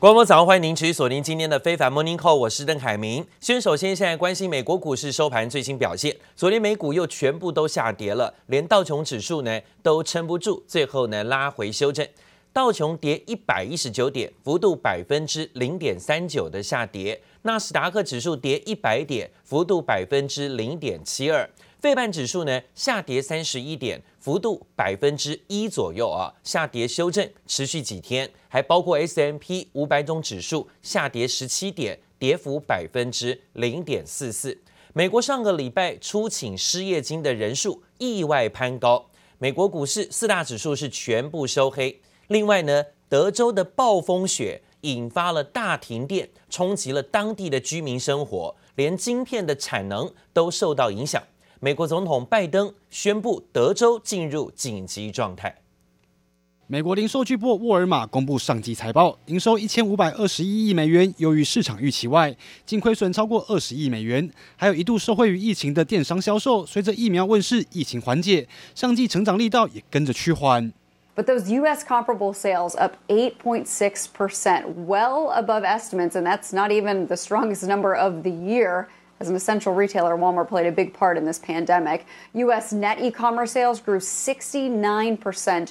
观众早上，欢迎您持续锁定今天的非凡 Morning Call，我是邓凯明。先首先现在关心美国股市收盘最新表现，昨天美股又全部都下跌了，连道琼指数呢都撑不住，最后呢拉回修正。道琼跌一百一十九点，幅度百分之零点三九的下跌；纳斯达克指数跌一百点，幅度百分之零点七二。费半指数呢下跌三十一点，幅度百分之一左右啊，下跌修正持续几天，还包括 S M P 五百种指数下跌十七点，跌幅百分之零点四四。美国上个礼拜初请失业金的人数意外攀高，美国股市四大指数是全部收黑。另外呢，德州的暴风雪引发了大停电，冲击了当地的居民生活，连晶片的产能都受到影响。美国总统拜登宣布德州进入紧急状态。美国零售巨擘沃尔玛公布上季财报，营收一千五百二十一亿美元，优于市场预期外，净亏损超过二十亿美元。还有一度受惠于疫情的电商销售，随着疫苗问世，疫情缓解，上季成长力道也跟着趋缓。But those U.S. comparable sales up 8.6%, well above estimates, and that's not even the strongest number of the year. As an essential retailer, Walmart played a big part in this pandemic. U.S. net e-commerce sales grew 69%.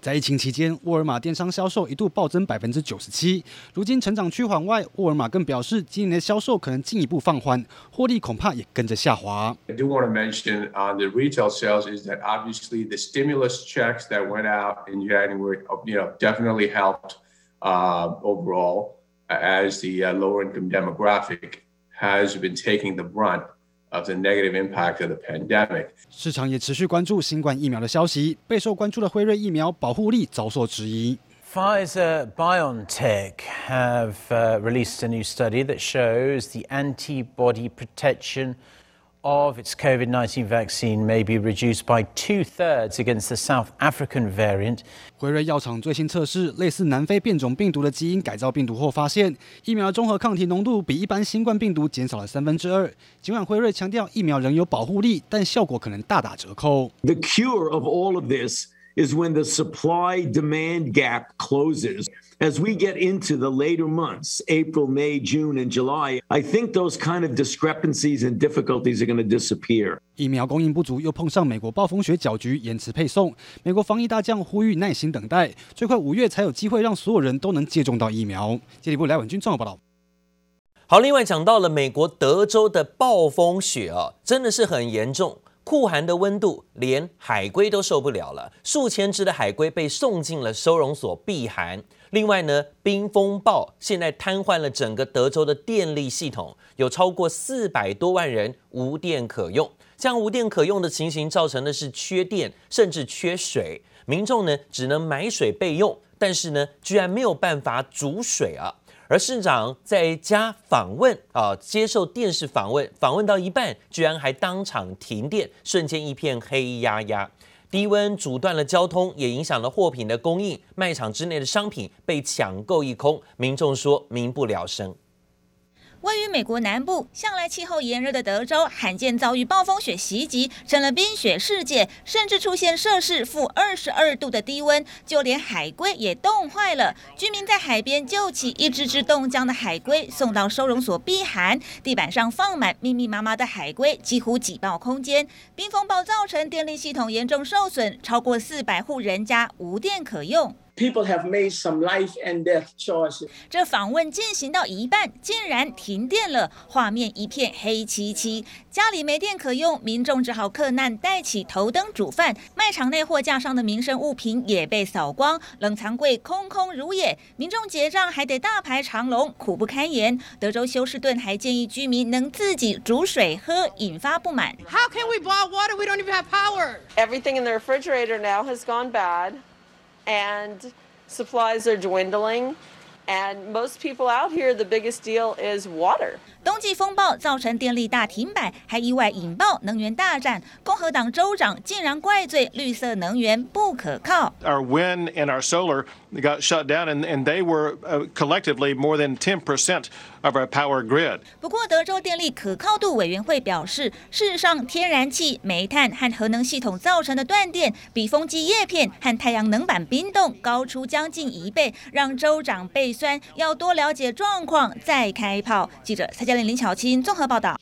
在疫情期间，沃尔玛电商销售一度暴增百分之九十七。如今成长趋缓外，沃尔玛更表示，今年的销售可能进一步放缓，获利恐怕也跟着下滑。I do want to mention on the retail sales is that obviously the stimulus checks that went out in January, you know, definitely helped uh, overall as the uh, lower income demographic. Has been taking the brunt of the negative impact of the pandemic. 市场也持续关注新冠疫苗的消息，备受关注的辉瑞疫苗保护力遭受质疑。Pfizer BioNTech have released a new study that shows the antibody protection. Of its COVID-19 vaccine may be reduced by two-thirds against the South African variant. 辉瑞药厂最新测试类似南非变种病毒的基因改造病毒后，发现疫苗综合抗体浓度比一般新冠病毒减少了三分之二。尽管辉瑞强调疫苗仍有保护力，但效果可能大打折扣。The cure of all of this is when the supply-demand gap closes. As we get into the later months, April, May, June, and July, I think those kind of discrepancies and difficulties are going to disappear. 疫苗供应不足，又碰上美国暴风雪搅局，延迟配送。美国防疫大将呼吁耐心等待，最快五月才有机会让所有人都能接种到疫苗。接力部来文君综合报道。好，另外讲到了美国德州的暴风雪啊，真的是很严重。酷寒的温度，连海龟都受不了了。数千只的海龟被送进了收容所避寒。另外呢，冰风暴现在瘫痪了整个德州的电力系统，有超过四百多万人无电可用。这样无电可用的情形，造成的是缺电，甚至缺水。民众呢，只能买水备用，但是呢，居然没有办法煮水啊。而市长在家访问啊，接受电视访问，访问到一半，居然还当场停电，瞬间一片黑压压。低温阻断了交通，也影响了货品的供应，卖场之内的商品被抢购一空，民众说民不聊生。位于美国南部，向来气候炎热的德州，罕见遭遇暴风雪袭击，成了冰雪世界，甚至出现摄氏负二十二度的低温，就连海龟也冻坏了。居民在海边救起一只只冻僵的海龟，送到收容所避寒。地板上放满密密麻麻的海龟，几乎挤爆空间。冰风暴造成电力系统严重受损，超过四百户人家无电可用。People have made some life and death choices. 这访问进行到一半，竟然停电了，画面一片黑漆漆。家里没电可用，民众只好克难带起头灯煮饭。卖场内货架上的民生物品也被扫光，冷藏柜空空如也。民众结账还得大排长龙，苦不堪言。德州休斯顿还建议居民能自己煮水喝，引发不满。How can we boil water? We don't even have power. Everything in the refrigerator now has gone bad. And supplies are dwindling. And most people out here, the biggest deal is water. 冬季风暴造成电力大停摆，还意外引爆能源大战。共和党州长竟然怪罪绿色能源不可靠。Our wind and our solar got shut down, and, and they were collectively more than 10% of our power grid. 不过，德州电力可靠度委员会表示，事实上，天然气、煤炭和核能系统造成的断电，比风机叶片和太阳能板冰冻高出将近一倍，让州长倍酸，要多了解状况再开炮。记者蔡嘉玲、林巧清综合报道。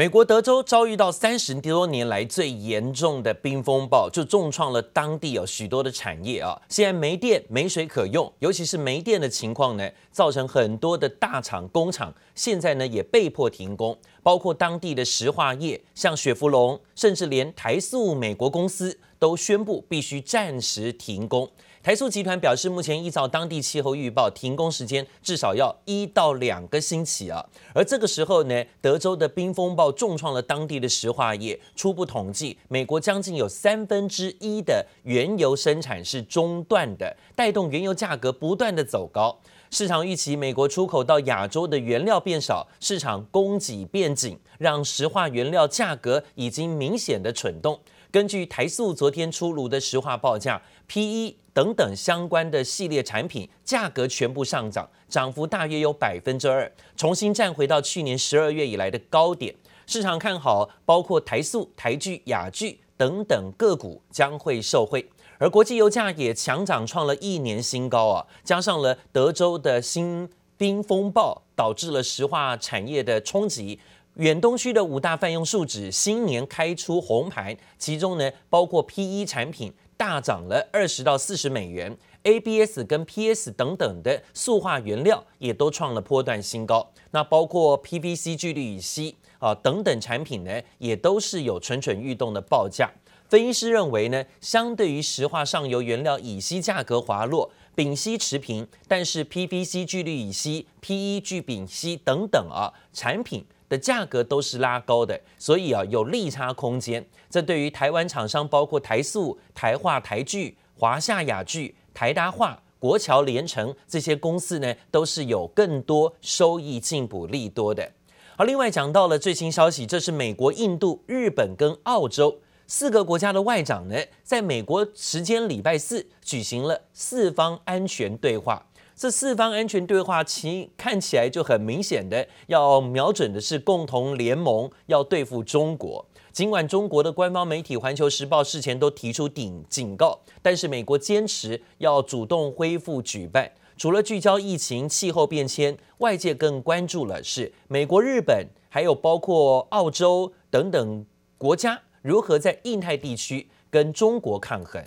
美国德州遭遇到三十多年来最严重的冰风暴，就重创了当地有许多的产业啊。现在没电、没水可用，尤其是没电的情况呢，造成很多的大厂、工厂现在呢也被迫停工，包括当地的石化业，像雪佛龙，甚至连台塑美国公司都宣布必须暂时停工。台塑集团表示，目前依照当地气候预报，停工时间至少要一到两个星期啊。而这个时候呢，德州的冰风暴重创了当地的石化业。初步统计，美国将近有三分之一的原油生产是中断的，带动原油价格不断的走高。市场预期美国出口到亚洲的原料变少，市场供给变紧，让石化原料价格已经明显的蠢动。根据台塑昨天出炉的石化报价，PE 等等相关的系列产品价格全部上涨，涨幅大约有百分之二，重新站回到去年十二月以来的高点。市场看好，包括台塑、台聚、雅聚等等个股将会受惠，而国际油价也强涨，创了一年新高啊！加上了德州的新冰风暴，导致了石化产业的冲击。远东区的五大泛用树脂新年开出红盘，其中呢包括 PE 产品大涨了二十到四十美元，ABS 跟 PS 等等的塑化原料也都创了波段新高。那包括 PVC 聚氯乙烯啊等等产品呢，也都是有蠢蠢欲动的报价。分析师认为呢，相对于石化上游原料乙烯价格滑落，丙烯持平，但是 PVC 聚氯乙烯、PE 聚丙烯等等啊产品。的价格都是拉高的，所以啊有利差空间。这对于台湾厂商，包括台塑、台化、台聚、华夏雅聚、台达化、国桥、联成这些公司呢，都是有更多收益进补利多的。而另外讲到了最新消息，这是美国、印度、日本跟澳洲四个国家的外长呢，在美国时间礼拜四举行了四方安全对话。这四方安全对话其看起来就很明显的要瞄准的是共同联盟，要对付中国。尽管中国的官方媒体《环球时报》事前都提出顶警告，但是美国坚持要主动恢复举办。除了聚焦疫情、气候变迁，外界更关注了是美国、日本，还有包括澳洲等等国家如何在印太地区跟中国抗衡。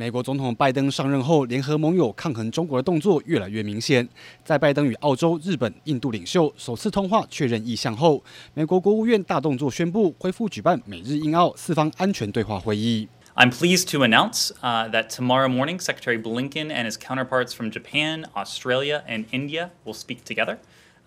美国总统拜登上任后，联合盟友抗衡中国的动作越来越明显。在拜登与澳洲、日本、印度领袖首次通话确认意向后，美国国务院大动作宣布恢复举办美日印澳四方安全对话会议。I'm pleased to announce uh, that tomorrow morning, Secretary Blinken and his counterparts from Japan, Australia, and India will speak together.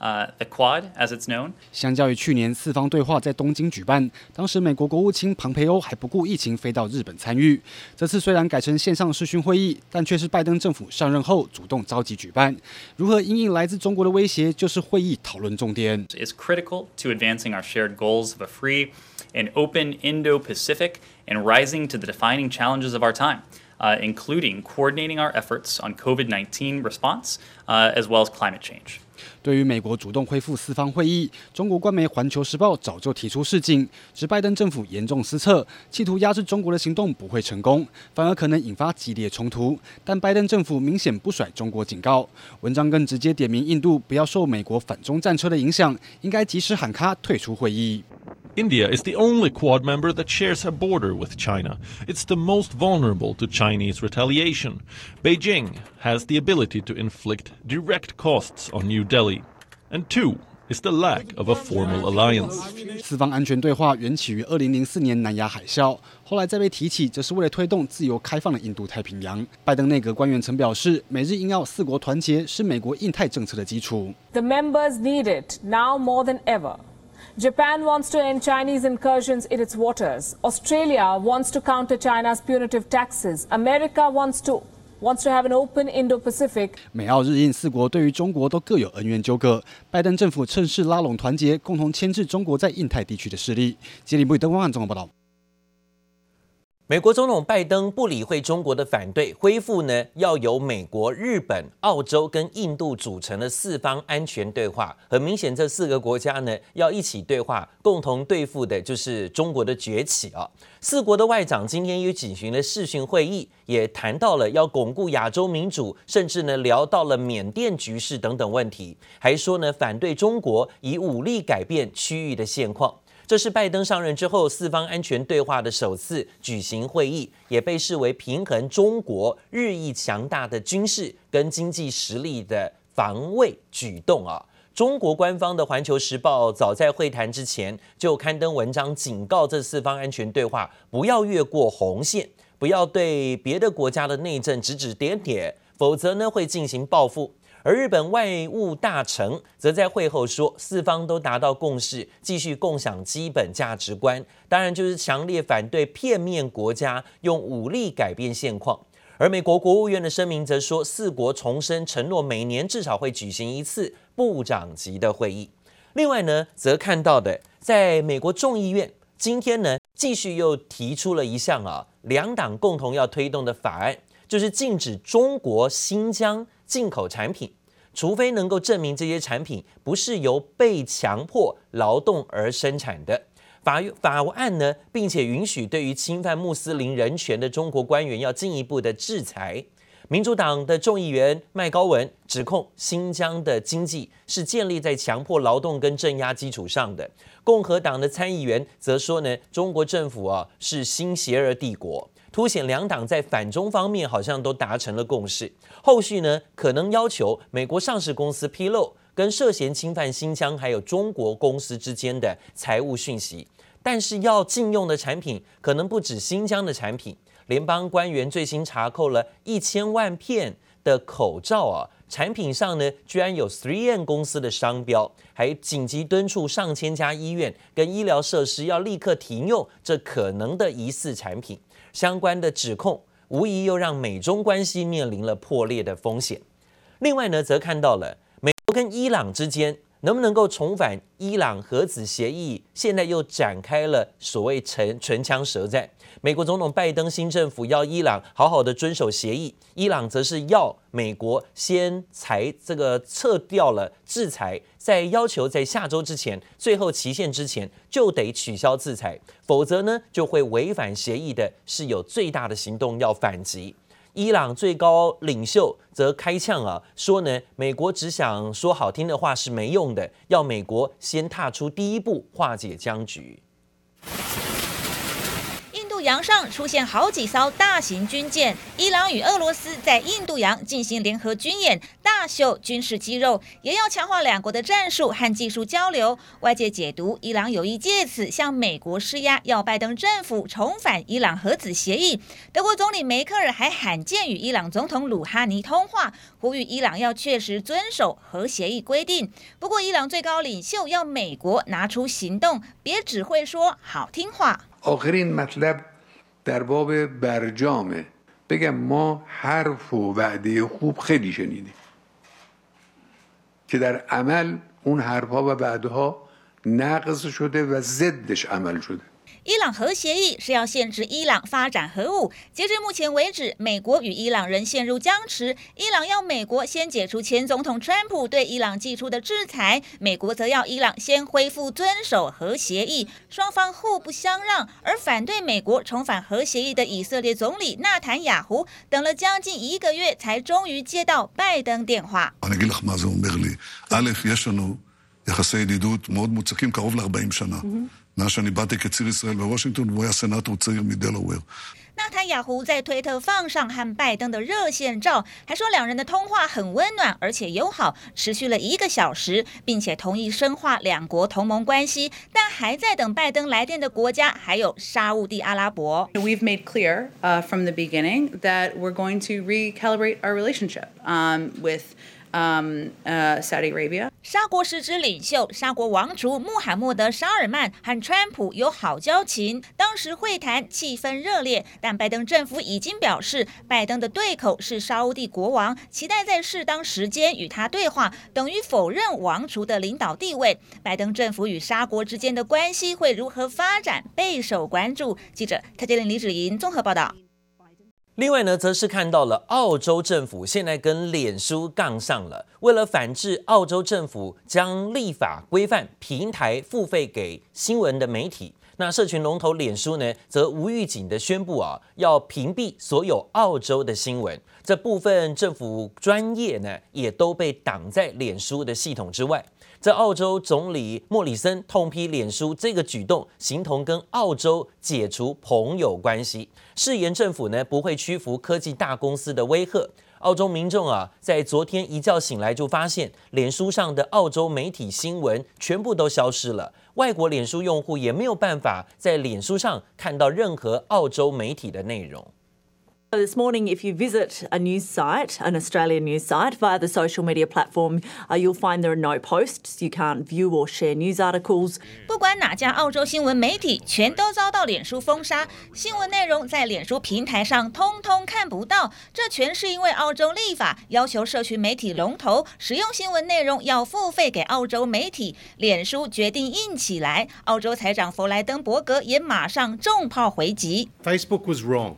呃，the Quad，as it's known。相较于去年四方对话在东京举办，当时美国国务卿庞培欧还不顾疫情飞到日本参与。这次虽然改成线上视讯会议，但却是拜登政府上任后主动召集举办。如何因应来自中国的威胁，就是会议讨论重点。Is critical to advancing our shared goals of a free and open Indo-Pacific and rising to the defining challenges of our time, uh, including coordinating our efforts on COVID-19 response, uh, as well as climate change. 对于美国主动恢复四方会议，中国官媒《环球时报》早就提出示警，指拜登政府严重失策，企图压制中国的行动不会成功，反而可能引发激烈冲突。但拜登政府明显不甩中国警告，文章更直接点名印度不要受美国反中战车的影响，应该及时喊卡退出会议。India is the only Quad member that shares a border with China. It's the most vulnerable to Chinese retaliation. Beijing has the ability to inflict direct costs on New Delhi. And two is the lack of a formal alliance. 四方安全对话缘起于二零零四年南亚海啸，后来再被提起，则是为了推动自由开放的印度太平洋。拜登内阁官员曾表示，美日印澳四国团结是美国印太政策的基础。The members need it now more than ever. Japan wants to end Chinese incursions in its waters. Australia wants to counter China's punitive taxes. America wants to wants to have an open Indo-Pacific. 美澳日印四国对于中国都各有恩怨纠葛，拜登政府趁势拉拢团结，共同牵制中国在印太地区的势力。吉林部登光汉综合报道。美国总统拜登不理会中国的反对，恢复呢要由美国、日本、澳洲跟印度组成的四方安全对话。很明显，这四个国家呢要一起对话，共同对付的就是中国的崛起啊。四国的外长今天又举行了视讯会议，也谈到了要巩固亚洲民主，甚至呢聊到了缅甸局势等等问题，还说呢反对中国以武力改变区域的现况。这是拜登上任之后四方安全对话的首次举行会议，也被视为平衡中国日益强大的军事跟经济实力的防卫举动啊。中国官方的《环球时报》早在会谈之前就刊登文章警告这四方安全对话不要越过红线，不要对别的国家的内政指指点点，否则呢会进行报复。而日本外务大臣则在会后说，四方都达到共识，继续共享基本价值观，当然就是强烈反对片面国家用武力改变现况。而美国国务院的声明则说，四国重申承诺，每年至少会举行一次部长级的会议。另外呢，则看到的，在美国众议院今天呢，继续又提出了一项啊，两党共同要推动的法案，就是禁止中国新疆。进口产品，除非能够证明这些产品不是由被强迫劳动而生产的。法法案呢，并且允许对于侵犯穆斯林人权的中国官员要进一步的制裁。民主党的众议员麦高文指控新疆的经济是建立在强迫劳动跟镇压基础上的。共和党的参议员则说呢，中国政府啊是新邪恶帝国。凸显两党在反中方面好像都达成了共识，后续呢可能要求美国上市公司披露跟涉嫌侵犯新疆还有中国公司之间的财务讯息，但是要禁用的产品可能不止新疆的产品。联邦官员最新查扣了一千万片的口罩啊，产品上呢居然有 3M 公司的商标，还紧急敦促上千家医院跟医疗设施要立刻停用这可能的疑似产品。相关的指控，无疑又让美中关系面临了破裂的风险。另外呢，则看到了美国跟伊朗之间能不能够重返伊朗核子协议，现在又展开了所谓唇唇枪舌战。美国总统拜登新政府要伊朗好好的遵守协议，伊朗则是要美国先裁这个撤掉了制裁，在要求在下周之前，最后期限之前就得取消制裁，否则呢就会违反协议的，是有最大的行动要反击。伊朗最高领袖则开呛啊，说呢美国只想说好听的话是没用的，要美国先踏出第一步化解僵局。洋上出现好几艘大型军舰，伊朗与俄罗斯在印度洋进行联合军演，大秀军事肌肉，也要强化两国的战术和技术交流。外界解读，伊朗有意借此向美国施压，要拜登政府重返伊朗核子协议。德国总理梅克尔还罕见与伊朗总统鲁哈尼通话，呼吁伊朗要确实遵守核协议规定。不过，伊朗最高领袖要美国拿出行动，别只会说好听话。در باب برجامه. بگم ما حرف و وعده خوب خیلی شنیدیم که در عمل اون حرفها و وعده ها نقض شده و ضدش عمل شده. 伊朗核协议是要限制伊朗发展核武。截至目前为止，美国与伊朗仍陷入僵持。伊朗要美国先解除前总统川普对伊朗寄出的制裁，美国则要伊朗先恢复遵守核协议。双方互不相让，而反对美国重返核协议的以色列总理纳坦雅胡等了将近一个月，才终于接到拜登电话。纳坦雅胡在推特放上和拜登的热线照，还说两人的通话很温暖而且友好，持续了一个小时，并且同意深化两国同盟关系。但还在等拜登来电的国家还有沙乌地阿拉伯。We've made clear, uh, from the beginning that we're going to recalibrate our relationship, um, with. Um, uh, Saudi Arabia. 沙国实质领袖沙国王储穆罕默德·沙尔曼和川普有好交情，当时会谈气氛热烈。但拜登政府已经表示，拜登的对口是沙乌地国王，期待在适当时间与他对话，等于否认王储的领导地位。拜登政府与沙国之间的关系会如何发展，备受关注。记者蔡洁玲、李芷莹综合报道。另外呢，则是看到了澳洲政府现在跟脸书杠上了，为了反制，澳洲政府将立法规范平台付费给新闻的媒体。那社群龙头脸书呢，则无预警的宣布啊，要屏蔽所有澳洲的新闻。这部分政府专业呢，也都被挡在脸书的系统之外。在澳洲总理莫里森痛批脸书这个举动，形同跟澳洲解除朋友关系，誓言政府呢不会屈服科技大公司的威吓。澳洲民众啊，在昨天一觉醒来就发现，脸书上的澳洲媒体新闻全部都消失了，外国脸书用户也没有办法在脸书上看到任何澳洲媒体的内容。This morning, if you visit a news site, an Australian news site, via the social media platform, uh, you'll find there are no posts. You can't view or share news articles. 不管哪家澳洲新闻媒体，全都遭到脸书封杀，新闻内容在脸书平台上通通看不到。这全是因为澳洲立法要求社群媒体龙头使用新闻内容要付费给澳洲媒体，脸书决定硬起来。澳洲财长弗莱登伯格也马上重炮回击。Facebook was wrong.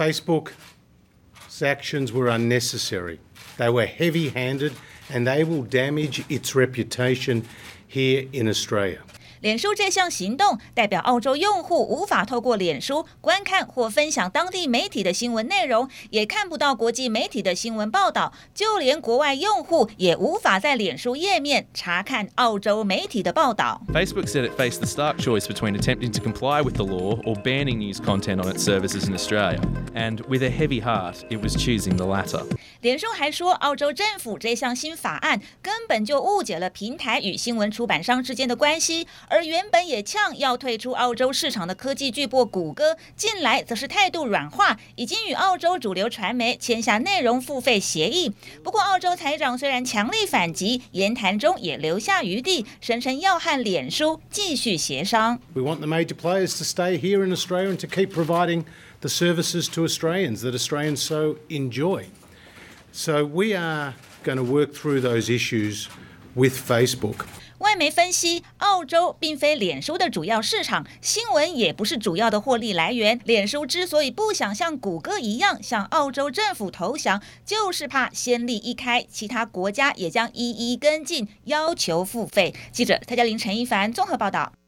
Facebook's actions were unnecessary. They were heavy handed and they will damage its reputation here in Australia. 脸书这项行动代表澳洲用户无法透过脸书观看或分享当地媒体的新闻内容，也看不到国际媒体的新闻报道，就连国外用户也无法在脸书页面查看澳洲媒体的报道。Facebook said it faced the stark choice between attempting to comply with the law or banning news content on its services in Australia, and with a heavy heart, it was choosing the latter. 脸书还说，澳洲政府这项新法案根本就误解了平台与新闻出版商之间的关系。而原本也呛要退出澳洲市场的科技巨擘谷歌，近来则是态度软化，已经与澳洲主流传媒签下内容付费协议。不过，澳洲财长虽然强力反击，言谈中也留下余地，声称要和脸书继续协商。We want the major players to stay here in Australia and to keep providing the services to Australians that Australians so enjoy. So we are going to work through those issues with Facebook. 外媒分析，澳洲并非脸书的主要市场，新闻也不是主要的获利来源。脸书之所以不想像谷歌一样向澳洲政府投降，就是怕先例一开，其他国家也将一一跟进，要求付费。记者蔡嘉玲、陈一凡综合报道。